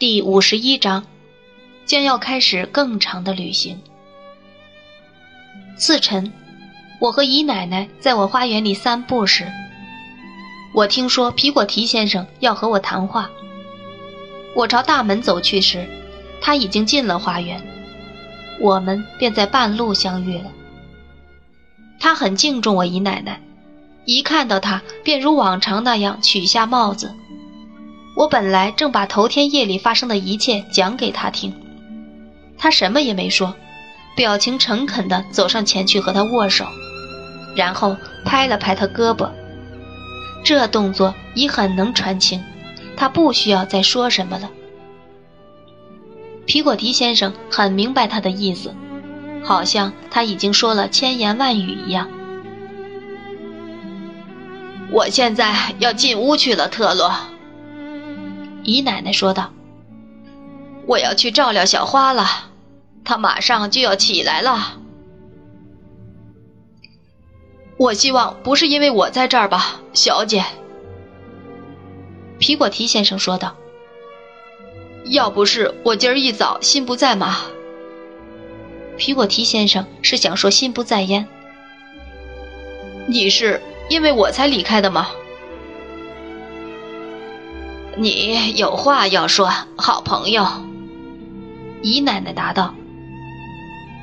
第五十一章，将要开始更长的旅行。次晨，我和姨奶奶在我花园里散步时，我听说皮果提先生要和我谈话。我朝大门走去时，他已经进了花园，我们便在半路相遇了。他很敬重我姨奶奶，一看到他便如往常那样取下帽子。我本来正把头天夜里发生的一切讲给他听，他什么也没说，表情诚恳地走上前去和他握手，然后拍了拍他胳膊。这动作已很能传情，他不需要再说什么了。皮果提先生很明白他的意思，好像他已经说了千言万语一样。我现在要进屋去了，特洛。姨奶奶说道：“我要去照料小花了，她马上就要起来了。我希望不是因为我在这儿吧，小姐。”皮果提先生说道：“要不是我今儿一早心不在嘛。”皮果提先生是想说心不在焉。你是因为我才离开的吗？你有话要说，好朋友。姨奶奶答道：“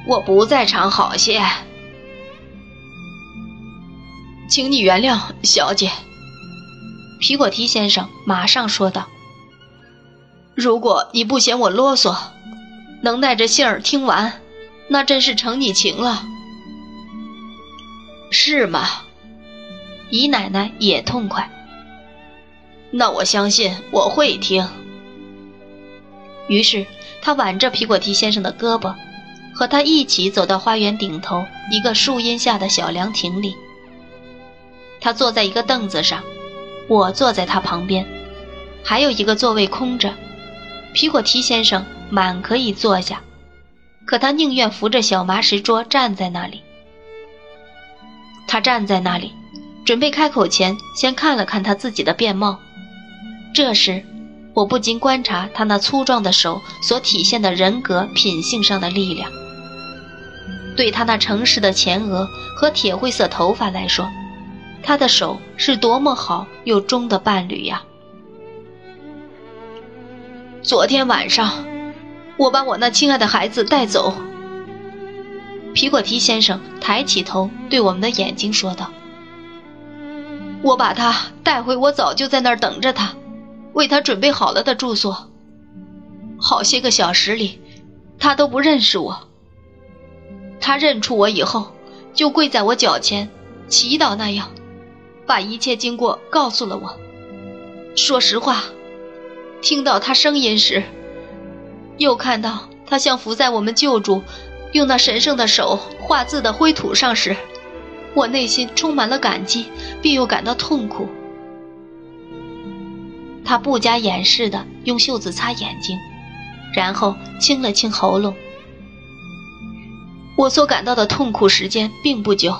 我不在场好些，请你原谅，小姐。”皮果提先生马上说道：“如果你不嫌我啰嗦，能耐着性儿听完，那真是承你情了。”是吗？姨奶奶也痛快。那我相信我会听。于是他挽着皮果提先生的胳膊，和他一起走到花园顶头一个树荫下的小凉亭里。他坐在一个凳子上，我坐在他旁边，还有一个座位空着。皮果提先生满可以坐下，可他宁愿扶着小麻石桌站在那里。他站在那里，准备开口前，先看了看他自己的便貌。这时，我不禁观察他那粗壮的手所体现的人格品性上的力量。对他那诚实的前额和铁灰色头发来说，他的手是多么好又忠的伴侣呀！昨天晚上，我把我那亲爱的孩子带走。皮果提先生抬起头对我们的眼睛说道：“我把他带回我早就在那儿等着他。”为他准备好了的住所。好些个小时里，他都不认识我。他认出我以后，就跪在我脚前，祈祷那样，把一切经过告诉了我。说实话，听到他声音时，又看到他像伏在我们救主用那神圣的手画字的灰土上时，我内心充满了感激，并又感到痛苦。他不加掩饰地用袖子擦眼睛，然后清了清喉咙。我所感到的痛苦时间并不久，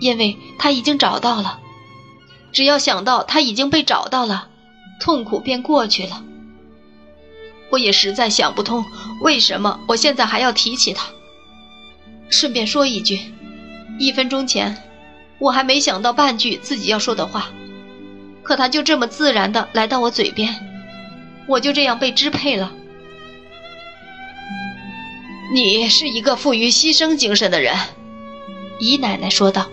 因为他已经找到了。只要想到他已经被找到了，痛苦便过去了。我也实在想不通，为什么我现在还要提起他。顺便说一句，一分钟前，我还没想到半句自己要说的话。可他就这么自然的来到我嘴边，我就这样被支配了。你是一个富于牺牲精神的人，姨奶奶说道。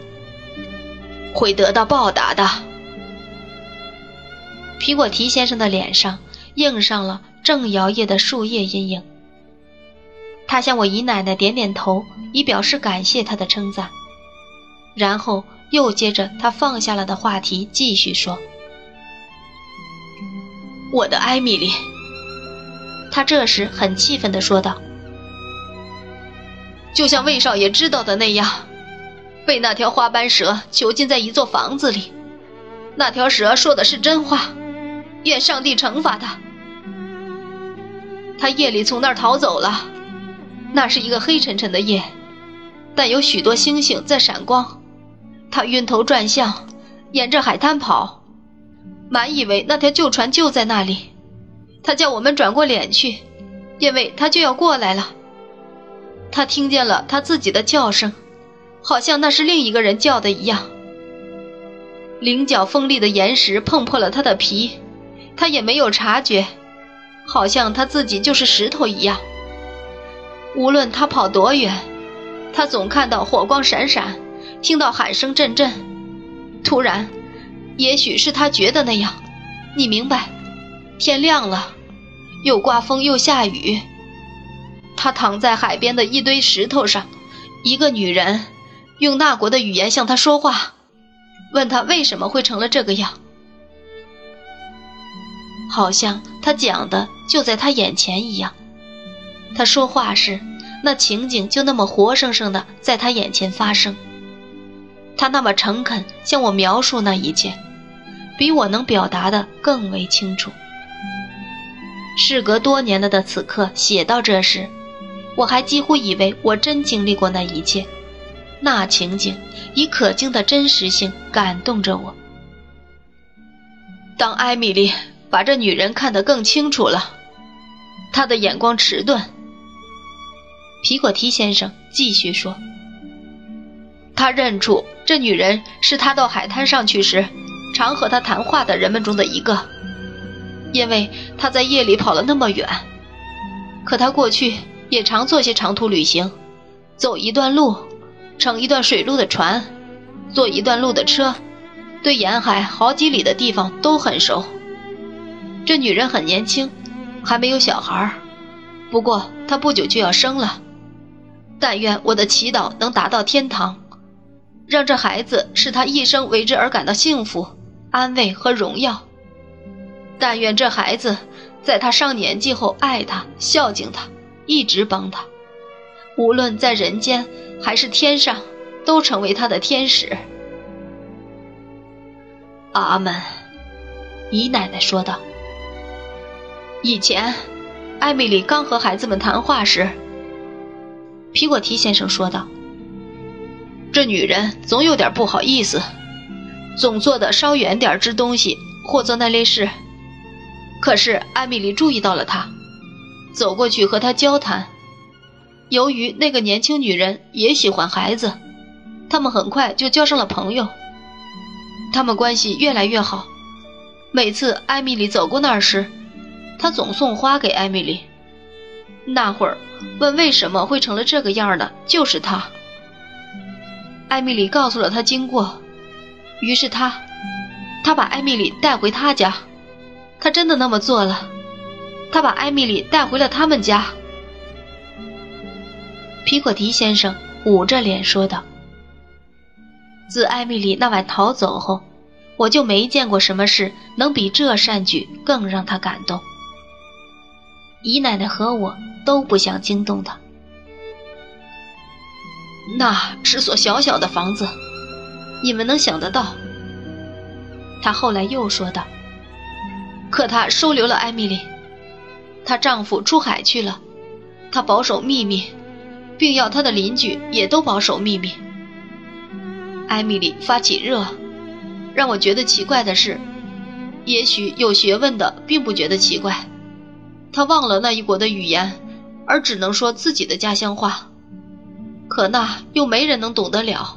会得到报答的。皮果提先生的脸上映上了正摇曳的树叶阴影。他向我姨奶奶点点头，以表示感谢他的称赞，然后又接着他放下了的话题继续说。我的艾米丽，他这时很气愤地说道：“就像魏少爷知道的那样，被那条花斑蛇囚禁在一座房子里。那条蛇说的是真话，愿上帝惩罚他。他夜里从那儿逃走了，那是一个黑沉沉的夜，但有许多星星在闪光。他晕头转向，沿着海滩跑。”满以为那条旧船就在那里，他叫我们转过脸去，因为他就要过来了。他听见了他自己的叫声，好像那是另一个人叫的一样。棱角锋利的岩石碰破了他的皮，他也没有察觉，好像他自己就是石头一样。无论他跑多远，他总看到火光闪闪，听到喊声阵阵。突然，也许是他觉得那样，你明白？天亮了，又刮风又下雨。他躺在海边的一堆石头上，一个女人用那国的语言向他说话。问他为什么会成了这个样，好像他讲的就在他眼前一样。他说话时，那情景就那么活生生的在他眼前发生。他那么诚恳向我描述那一切，比我能表达的更为清楚。事隔多年了的此刻写到这时，我还几乎以为我真经历过那一切。那情景以可敬的真实性感动着我。当艾米丽把这女人看得更清楚了，她的眼光迟钝。皮果提先生继续说：“他认出这女人是他到海滩上去时常和他谈话的人们中的一个，因为他在夜里跑了那么远。可他过去也常做些长途旅行，走一段路。”乘一段水路的船，坐一段路的车，对沿海好几里的地方都很熟。这女人很年轻，还没有小孩不过她不久就要生了。但愿我的祈祷能达到天堂，让这孩子使她一生为之而感到幸福、安慰和荣耀。但愿这孩子在他上年纪后爱他、孝敬他，一直帮他，无论在人间。还是天上，都成为他的天使。阿门，姨奶奶说道。以前，艾米丽刚和孩子们谈话时，皮果提先生说道：“这女人总有点不好意思，总坐的稍远点之东西或做那类事。可是艾米丽注意到了他，走过去和他交谈。”由于那个年轻女人也喜欢孩子，他们很快就交上了朋友。他们关系越来越好。每次艾米丽走过那儿时，他总送花给艾米丽。那会儿问为什么会成了这个样的，就是他。艾米丽告诉了他经过，于是他，他把艾米丽带回他家。他真的那么做了，他把艾米丽带回了他们家。皮克迪先生捂着脸说道：“自艾米丽那晚逃走后，我就没见过什么事能比这善举更让他感动。姨奶奶和我都不想惊动他。那是所小小的房子，你们能想得到？”她后来又说道：“可她收留了艾米丽，她丈夫出海去了，她保守秘密。”并要他的邻居也都保守秘密。艾米丽发起热，让我觉得奇怪的是，也许有学问的并不觉得奇怪。她忘了那一国的语言，而只能说自己的家乡话，可那又没人能懂得了。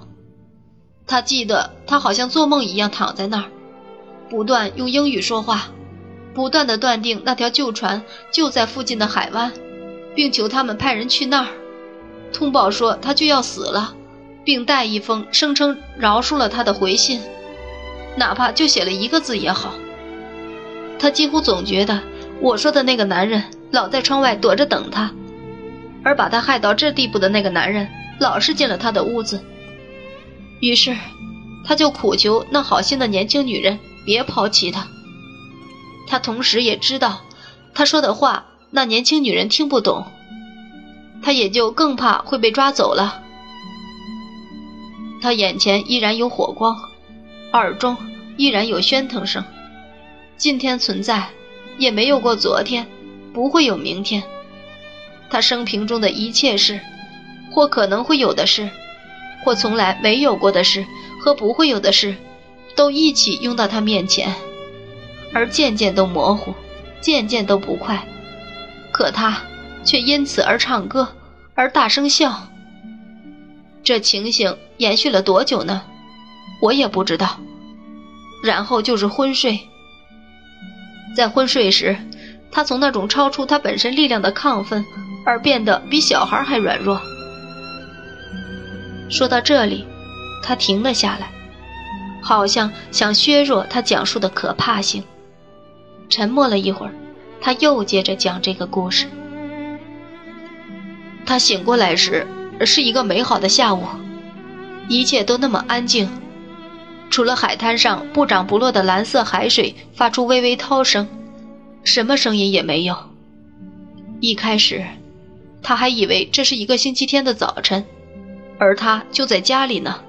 他记得，他好像做梦一样躺在那儿，不断用英语说话，不断的断定那条旧船就在附近的海湾，并求他们派人去那儿。通报说他就要死了，并带一封声称饶恕了他的回信，哪怕就写了一个字也好。他几乎总觉得我说的那个男人老在窗外躲着等他，而把他害到这地步的那个男人老是进了他的屋子。于是，他就苦求那好心的年轻女人别抛弃他。他同时也知道，他说的话那年轻女人听不懂。他也就更怕会被抓走了。他眼前依然有火光，耳中依然有喧腾声。今天存在，也没有过昨天，不会有明天。他生平中的一切事，或可能会有的事，或从来没有过的事和不会有的事，都一起拥到他面前，而渐渐都模糊，渐渐都不快，可他却因此而唱歌，而大声笑。这情形延续了多久呢？我也不知道。然后就是昏睡，在昏睡时，他从那种超出他本身力量的亢奋，而变得比小孩还软弱。说到这里，他停了下来，好像想削弱他讲述的可怕性。沉默了一会儿，他又接着讲这个故事。他醒过来时是一个美好的下午，一切都那么安静，除了海滩上不涨不落的蓝色海水发出微微涛声，什么声音也没有。一开始，他还以为这是一个星期天的早晨，而他就在家里呢。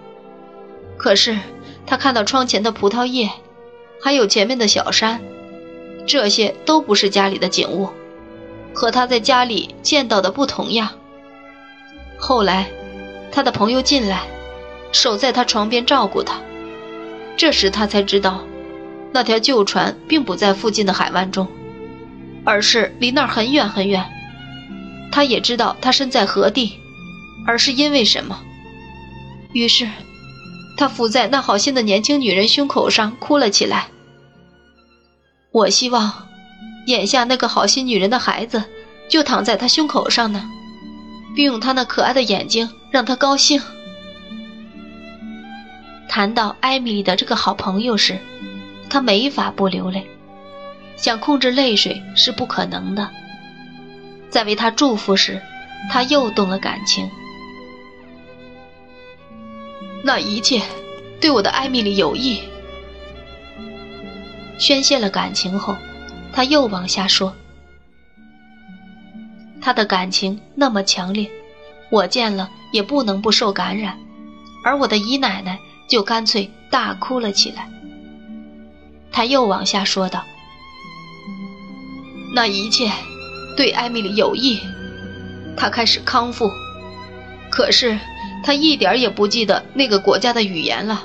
可是他看到窗前的葡萄叶，还有前面的小山。这些都不是家里的景物，和他在家里见到的不同呀。后来，他的朋友进来，守在他床边照顾他。这时他才知道，那条旧船并不在附近的海湾中，而是离那儿很远很远。他也知道他身在何地，而是因为什么。于是，他伏在那好心的年轻女人胸口上哭了起来。我希望，眼下那个好心女人的孩子就躺在她胸口上呢，并用她那可爱的眼睛让她高兴。谈到艾米丽的这个好朋友时，他没法不流泪，想控制泪水是不可能的。在为他祝福时，他又动了感情。那一切，对我的艾米丽有益。宣泄了感情后，他又往下说：“他的感情那么强烈，我见了也不能不受感染，而我的姨奶奶就干脆大哭了起来。”他又往下说道：“那一切对艾米丽有益，她开始康复，可是他一点也不记得那个国家的语言了，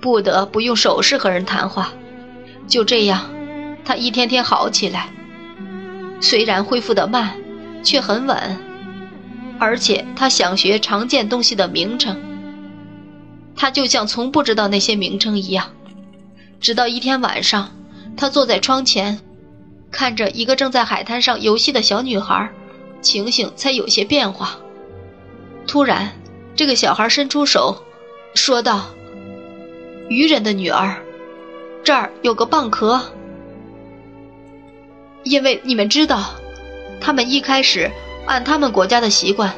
不得不用手势和人谈话。”就这样，他一天天好起来。虽然恢复得慢，却很稳。而且他想学常见东西的名称，他就像从不知道那些名称一样。直到一天晚上，他坐在窗前，看着一个正在海滩上游戏的小女孩，情形才有些变化。突然，这个小孩伸出手，说道：“渔人的女儿。”这儿有个蚌壳，因为你们知道，他们一开始按他们国家的习惯，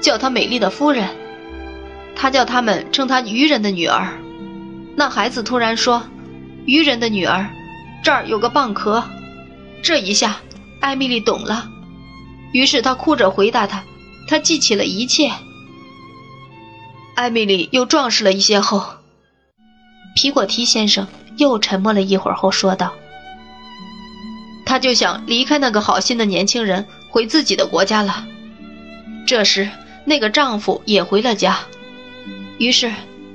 叫她美丽的夫人，他叫他们称她渔人的女儿。那孩子突然说：“渔人的女儿，这儿有个蚌壳。”这一下，艾米丽懂了，于是她哭着回答他，她记起了一切。艾米丽又壮实了一些后，皮果提先生。又沉默了一会儿后说道：“他就想离开那个好心的年轻人，回自己的国家了。这时，那个丈夫也回了家，于是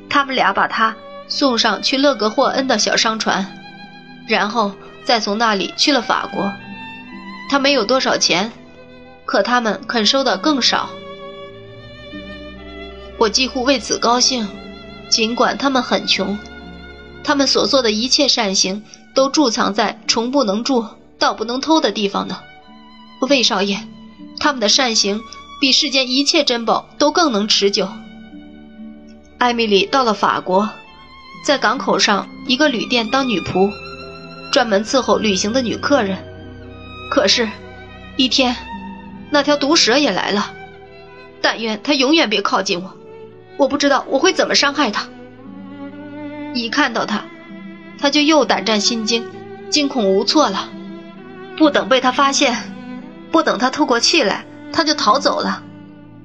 他们俩把他送上去勒格霍恩的小商船，然后再从那里去了法国。他没有多少钱，可他们肯收的更少。我几乎为此高兴，尽管他们很穷。”他们所做的一切善行，都贮藏在虫不能蛀、盗不能偷的地方呢。魏少爷，他们的善行比世间一切珍宝都更能持久。艾米丽到了法国，在港口上一个旅店当女仆，专门伺候旅行的女客人。可是，一天，那条毒蛇也来了。但愿它永远别靠近我，我不知道我会怎么伤害他。一看到他，他就又胆战心惊、惊恐无措了。不等被他发现，不等他透过气来，他就逃走了。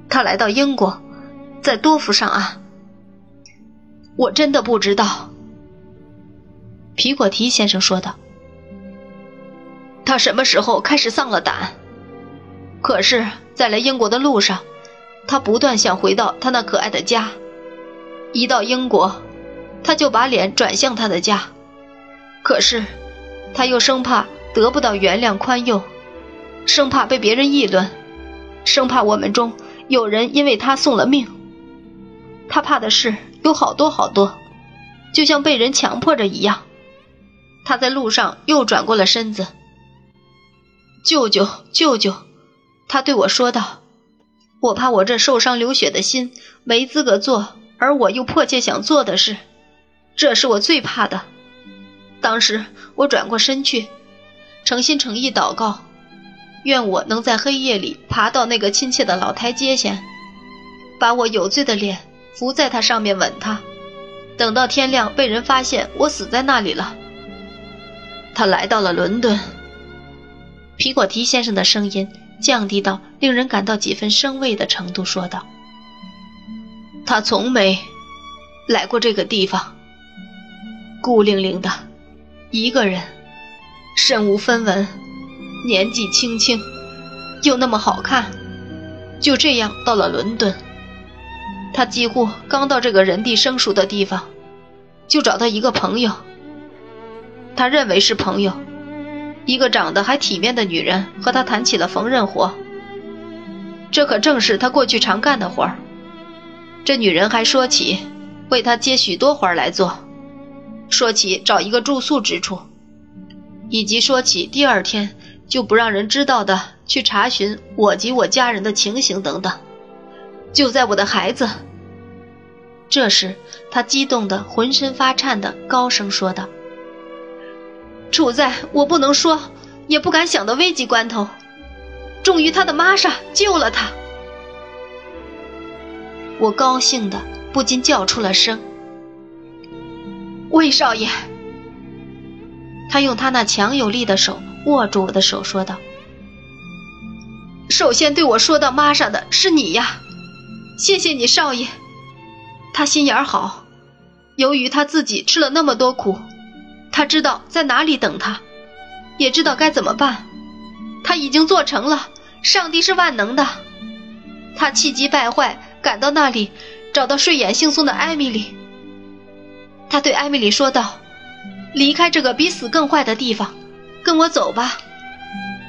他来到英国，在多福上岸。我真的不知道。皮果提先生说道：“他什么时候开始丧了胆？可是，在来英国的路上，他不断想回到他那可爱的家。一到英国。”他就把脸转向他的家，可是，他又生怕得不到原谅宽宥，生怕被别人议论，生怕我们中有人因为他送了命。他怕的事有好多好多，就像被人强迫着一样。他在路上又转过了身子。舅舅，舅舅，他对我说道：“我怕我这受伤流血的心没资格做，而我又迫切想做的事，这是我最怕的。”当时我转过身去，诚心诚意祷告，愿我能在黑夜里爬到那个亲切的老台阶前，把我有罪的脸伏在他上面吻他，等到天亮被人发现我死在那里了。他来到了伦敦。皮果提先生的声音降低到令人感到几分生畏的程度，说道：“他从没来过这个地方，孤零零的。”一个人，身无分文，年纪轻轻，又那么好看，就这样到了伦敦。他几乎刚到这个人地生疏的地方，就找到一个朋友。他认为是朋友，一个长得还体面的女人和他谈起了缝纫活。这可正是他过去常干的活儿。这女人还说起，为他接许多活儿来做。说起找一个住宿之处，以及说起第二天就不让人知道的去查询我及我家人的情形等等，就在我的孩子。这时，他激动的浑身发颤的高声说道：“处在我不能说也不敢想的危急关头，终于他的玛莎救了他。”我高兴的不禁叫出了声。魏少爷，他用他那强有力的手握住我的手，说道：“首先对我说到玛莎的是你呀，谢谢你，少爷。他心眼好，由于他自己吃了那么多苦，他知道在哪里等他，也知道该怎么办。他已经做成了，上帝是万能的。他气急败坏赶到那里，找到睡眼惺忪的艾米丽。”他对艾米丽说道：“离开这个比死更坏的地方，跟我走吧。”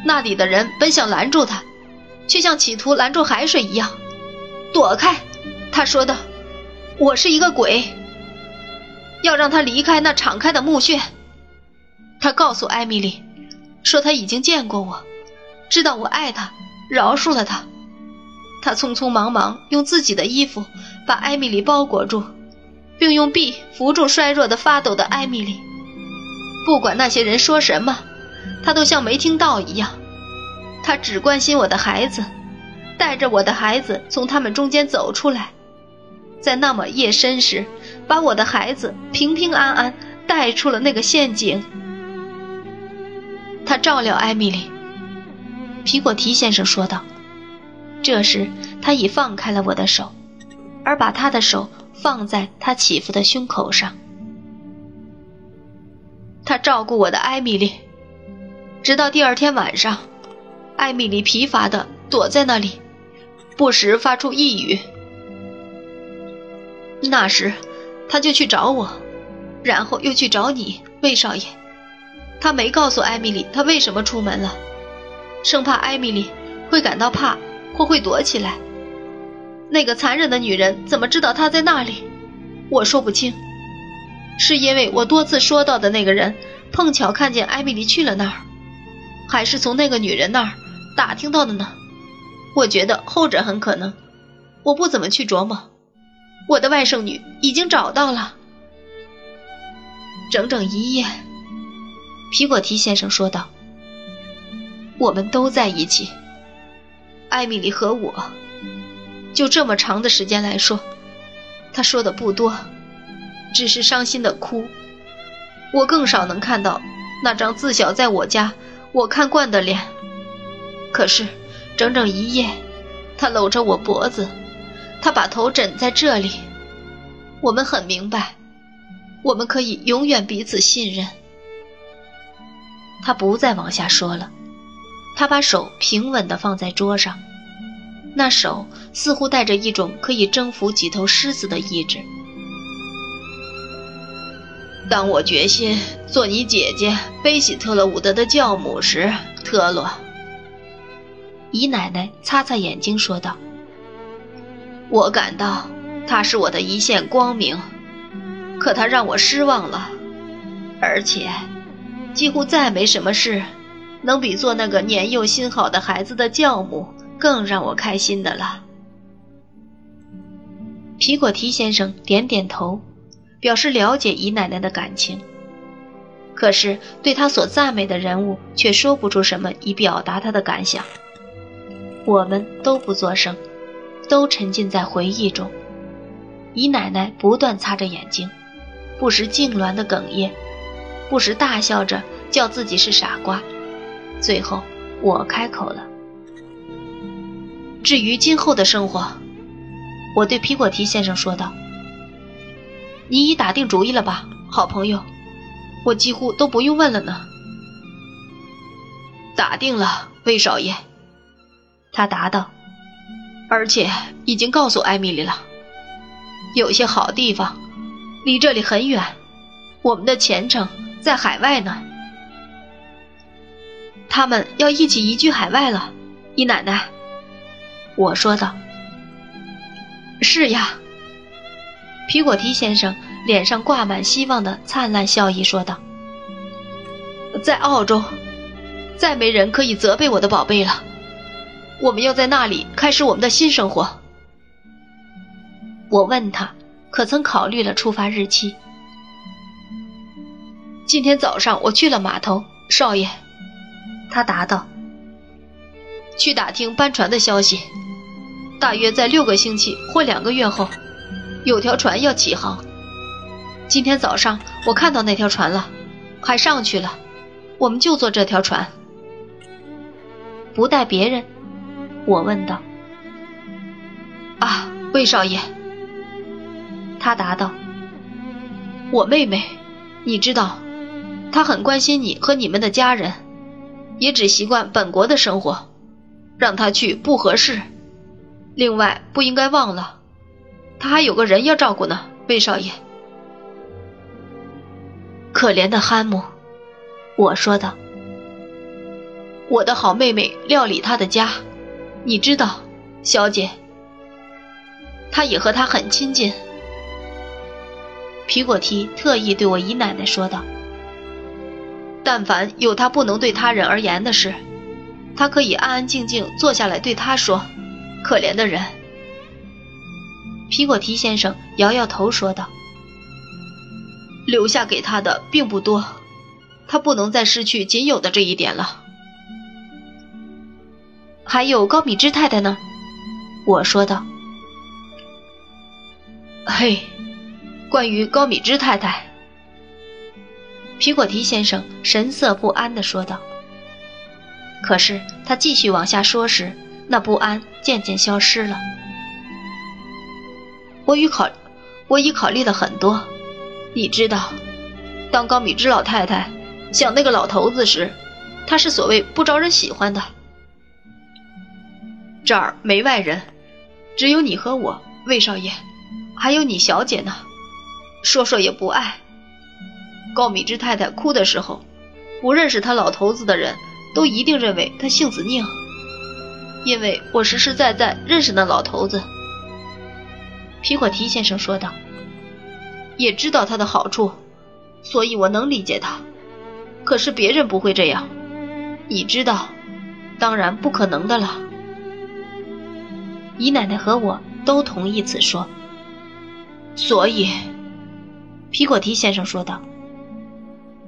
那里的人本想拦住他，却像企图拦住海水一样躲开。他说道：“我是一个鬼，要让他离开那敞开的墓穴。”他告诉艾米丽，说他已经见过我，知道我爱他，饶恕了他。他匆匆忙忙用自己的衣服把艾米丽包裹住。并用臂扶住衰弱的发抖的艾米丽。不管那些人说什么，他都像没听到一样。他只关心我的孩子，带着我的孩子从他们中间走出来，在那么夜深时，把我的孩子平平安安带出了那个陷阱。他照料艾米丽，皮果提先生说道。这时，他已放开了我的手，而把他的手。放在他起伏的胸口上。他照顾我的艾米丽，直到第二天晚上，艾米丽疲乏的躲在那里，不时发出呓语。那时，他就去找我，然后又去找你，魏少爷。他没告诉艾米丽他为什么出门了，生怕艾米丽会感到怕或会躲起来。那个残忍的女人怎么知道他在那里？我说不清，是因为我多次说到的那个人碰巧看见艾米丽去了那儿，还是从那个女人那儿打听到的呢？我觉得后者很可能。我不怎么去琢磨。我的外甥女已经找到了。整整一夜，皮果提先生说道：“我们都在一起，艾米丽和我。”就这么长的时间来说，他说的不多，只是伤心的哭。我更少能看到那张自小在我家我看惯的脸。可是，整整一夜，他搂着我脖子，他把头枕在这里。我们很明白，我们可以永远彼此信任。他不再往下说了，他把手平稳地放在桌上。那手似乎带着一种可以征服几头狮子的意志。当我决心做你姐姐贝喜特勒伍德的教母时，特洛。姨奶奶擦擦眼睛说道：“我感到他是我的一线光明，可他让我失望了，而且几乎再没什么事能比做那个年幼心好的孩子的教母更让我开心的了。”皮果提先生点点头，表示了解姨奶奶的感情，可是对他所赞美的人物却说不出什么以表达他的感想。我们都不作声，都沉浸在回忆中。姨奶奶不断擦着眼睛，不时痉挛的哽咽，不时大笑着叫自己是傻瓜。最后，我开口了：“至于今后的生活，我对皮果提先生说道：‘你已打定主意了吧，好朋友？我几乎都不用问了呢。’打定了，魏少爷。”他答道：“而且已经告诉艾米丽了，有些好地方离这里很远，我们的前程在海外呢。他们要一起移居海外了。”姨奶奶，我说道：“是呀。”皮果提先生脸上挂满希望的灿烂笑意说道：“在澳洲，再没人可以责备我的宝贝了。”我们要在那里开始我们的新生活。我问他，可曾考虑了出发日期？今天早上我去了码头，少爷。他答道：“去打听搬船的消息。大约在六个星期或两个月后，有条船要起航。今天早上我看到那条船了，还上去了。我们就坐这条船，不带别人。”我问道：“啊，魏少爷。”他答道：“我妹妹，你知道，他很关心你和你们的家人，也只习惯本国的生活，让他去不合适。另外，不应该忘了，他还有个人要照顾呢，魏少爷。”可怜的汉姆，我说道：“我的好妹妹料理他的家。”你知道，小姐，他也和他很亲近。皮果提特意对我姨奶奶说道：“但凡有他不能对他人而言的事，他可以安安静静坐下来对他说。可怜的人。”皮果提先生摇摇头说道：“留下给他的并不多，他不能再失去仅有的这一点了。”还有高米芝太太呢，我说道。嘿，关于高米芝太太，皮果提先生神色不安地说道。可是他继续往下说时，那不安渐渐消失了。我与考，我已考虑了很多。你知道，当高米芝老太太想那个老头子时，他是所谓不招人喜欢的。这儿没外人，只有你和我，魏少爷，还有你小姐呢。说说也不爱。高米芝太太哭的时候，不认识他老头子的人都一定认为他性子拧，因为我实实在在认识那老头子。皮果提先生说道，也知道他的好处，所以我能理解他。可是别人不会这样，你知道，当然不可能的了。姨奶奶和我都同意此说，所以，皮果提先生说道：“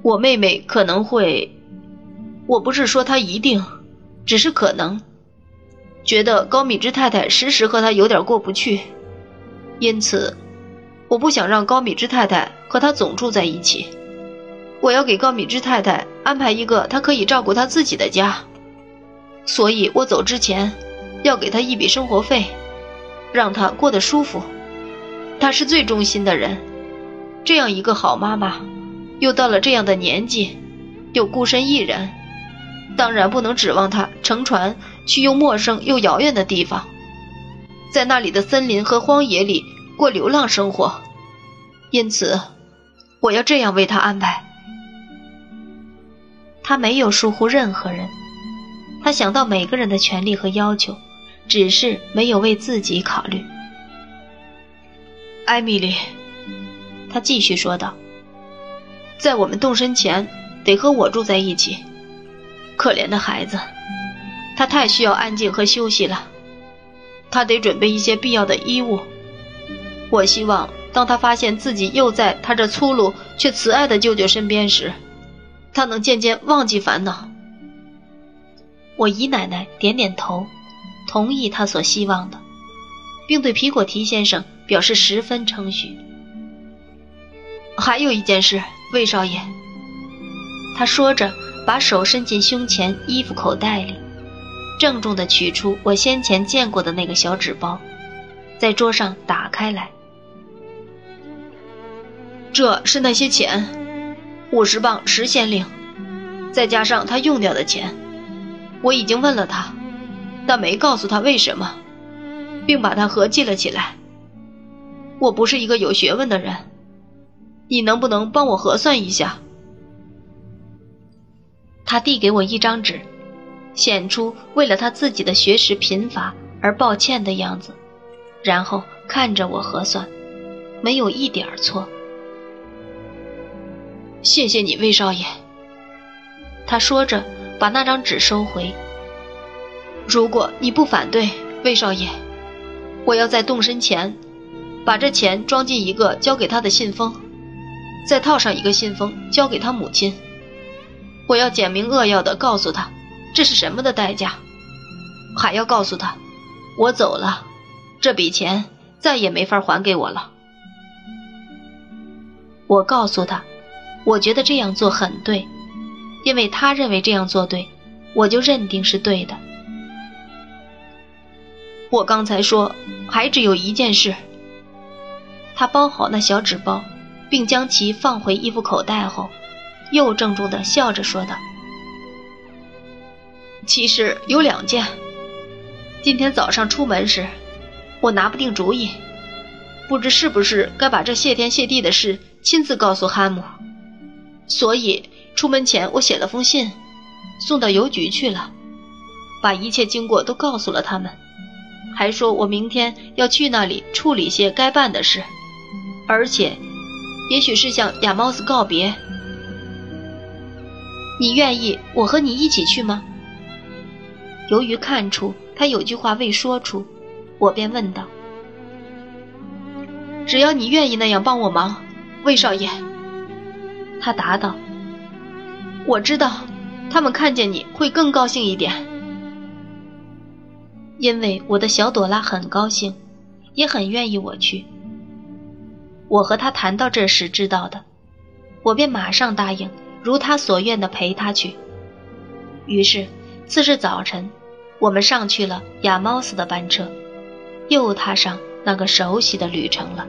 我妹妹可能会，我不是说她一定，只是可能，觉得高米芝太太时时和她有点过不去，因此，我不想让高米芝太太和她总住在一起。我要给高米芝太太安排一个她可以照顾她自己的家，所以我走之前。”要给她一笔生活费，让她过得舒服。她是最忠心的人，这样一个好妈妈，又到了这样的年纪，又孤身一人，当然不能指望他乘船去又陌生又遥远的地方，在那里的森林和荒野里过流浪生活。因此，我要这样为他安排。他没有疏忽任何人，他想到每个人的权利和要求，只是没有为自己考虑。艾米丽，他继续说道：“在我们动身前，得和我住在一起。可怜的孩子，他太需要安静和休息了。他得准备一些必要的衣物。我希望，当他发现自己又在他这粗鲁却慈爱的舅舅身边时，他能渐渐忘记烦恼。”我姨奶奶点点头，同意他所希望的，并对皮果提先生。表示十分称许。还有一件事，魏少爷。他说着，把手伸进胸前衣服口袋里，郑重地取出我先前见过的那个小纸包，在桌上打开来。这是那些钱，五十磅十先令，再加上他用掉的钱。我已经问了他，但没告诉他为什么，并把它合计了起来。我不是一个有学问的人，你能不能帮我核算一下？他递给我一张纸，显出为了他自己的学识贫乏而抱歉的样子，然后看着我核算，没有一点错。谢谢你，魏少爷。他说着，把那张纸收回。如果你不反对，魏少爷，我要在动身前。把这钱装进一个交给他的信封，再套上一个信封交给他母亲。我要简明扼要的告诉他，这是什么的代价，还要告诉他，我走了，这笔钱再也没法还给我了。我告诉他，我觉得这样做很对，因为他认为这样做对，我就认定是对的。我刚才说，还只有一件事。他包好那小纸包，并将其放回衣服口袋后，又郑重地笑着说道：“其实有两件。今天早上出门时，我拿不定主意，不知是不是该把这谢天谢地的事亲自告诉哈姆。所以出门前，我写了封信，送到邮局去了，把一切经过都告诉了他们，还说我明天要去那里处理些该办的事。”而且，也许是向亚猫斯告别。你愿意我和你一起去吗？由于看出他有句话未说出，我便问道：“只要你愿意那样帮我忙，魏少爷。”他答道：“我知道，他们看见你会更高兴一点，因为我的小朵拉很高兴，也很愿意我去。”我和他谈到这时知道的，我便马上答应，如他所愿的陪他去。于是次日早晨，我们上去了亚猫斯的班车，又踏上那个熟悉的旅程了。